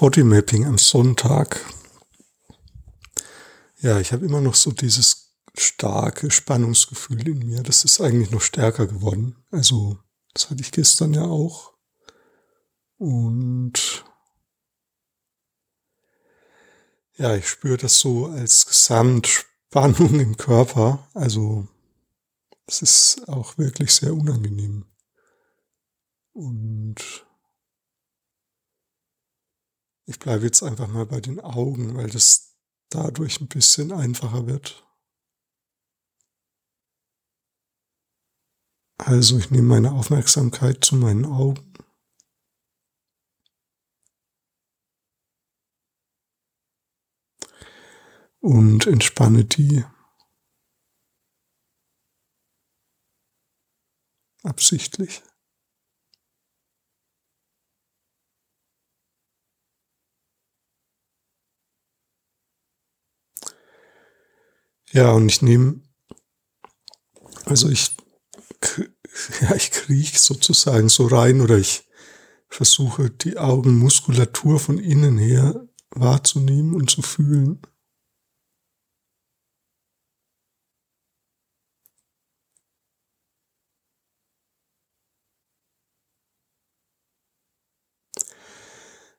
Bodymapping am Sonntag. Ja, ich habe immer noch so dieses starke Spannungsgefühl in mir. Das ist eigentlich noch stärker geworden. Also, das hatte ich gestern ja auch. Und ja, ich spüre das so als Gesamtspannung im Körper. Also, es ist auch wirklich sehr unangenehm. Und ich bleibe jetzt einfach mal bei den Augen, weil das dadurch ein bisschen einfacher wird. Also ich nehme meine Aufmerksamkeit zu meinen Augen. Und entspanne die absichtlich. Ja, und ich nehme, also ich, ja, ich kriech sozusagen so rein oder ich versuche die Augenmuskulatur von innen her wahrzunehmen und zu fühlen.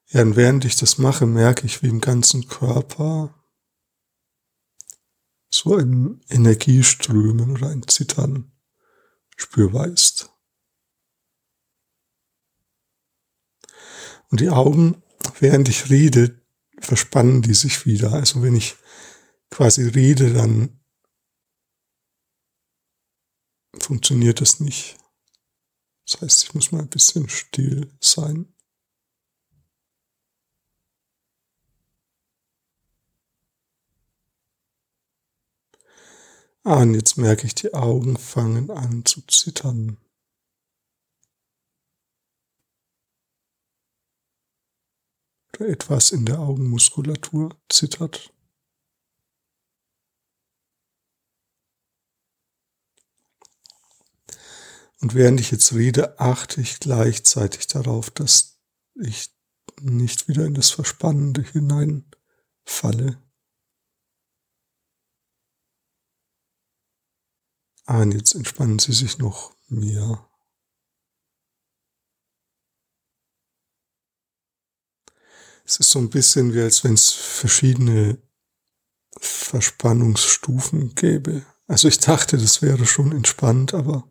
Ja, und während ich das mache, merke ich, wie im ganzen Körper so ein Energieströmen oder ein Zittern spürbar ist. Und die Augen, während ich rede, verspannen die sich wieder. Also wenn ich quasi rede, dann funktioniert das nicht. Das heißt, ich muss mal ein bisschen still sein. Ah, und jetzt merke ich, die Augen fangen an zu zittern. Oder etwas in der Augenmuskulatur zittert. Und während ich jetzt rede, achte ich gleichzeitig darauf, dass ich nicht wieder in das Verspannende hineinfalle. Ah, und jetzt entspannen Sie sich noch mehr. Es ist so ein bisschen wie als wenn es verschiedene Verspannungsstufen gäbe. Also ich dachte, das wäre schon entspannt, aber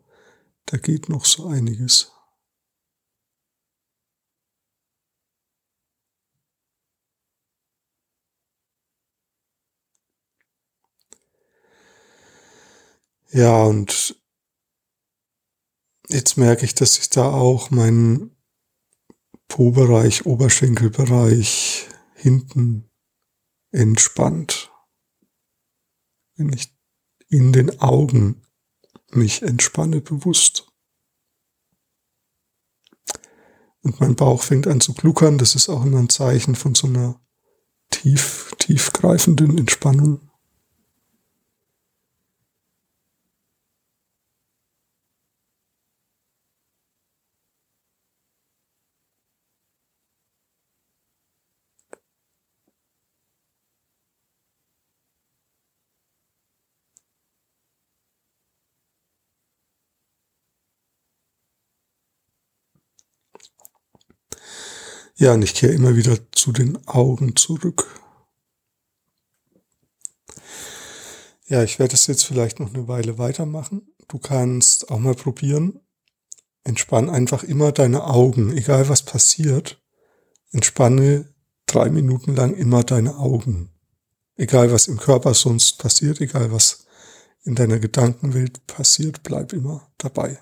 da geht noch so einiges. Ja, und jetzt merke ich, dass sich da auch mein Po-Bereich, Oberschenkelbereich hinten entspannt. Wenn ich in den Augen mich entspanne bewusst. Und mein Bauch fängt an zu gluckern. Das ist auch immer ein Zeichen von so einer tief, tiefgreifenden Entspannung. Ja, und ich kehre immer wieder zu den Augen zurück. Ja, ich werde es jetzt vielleicht noch eine Weile weitermachen. Du kannst auch mal probieren. Entspann einfach immer deine Augen, egal was passiert. Entspanne drei Minuten lang immer deine Augen. Egal was im Körper sonst passiert, egal was in deiner Gedankenwelt passiert, bleib immer dabei.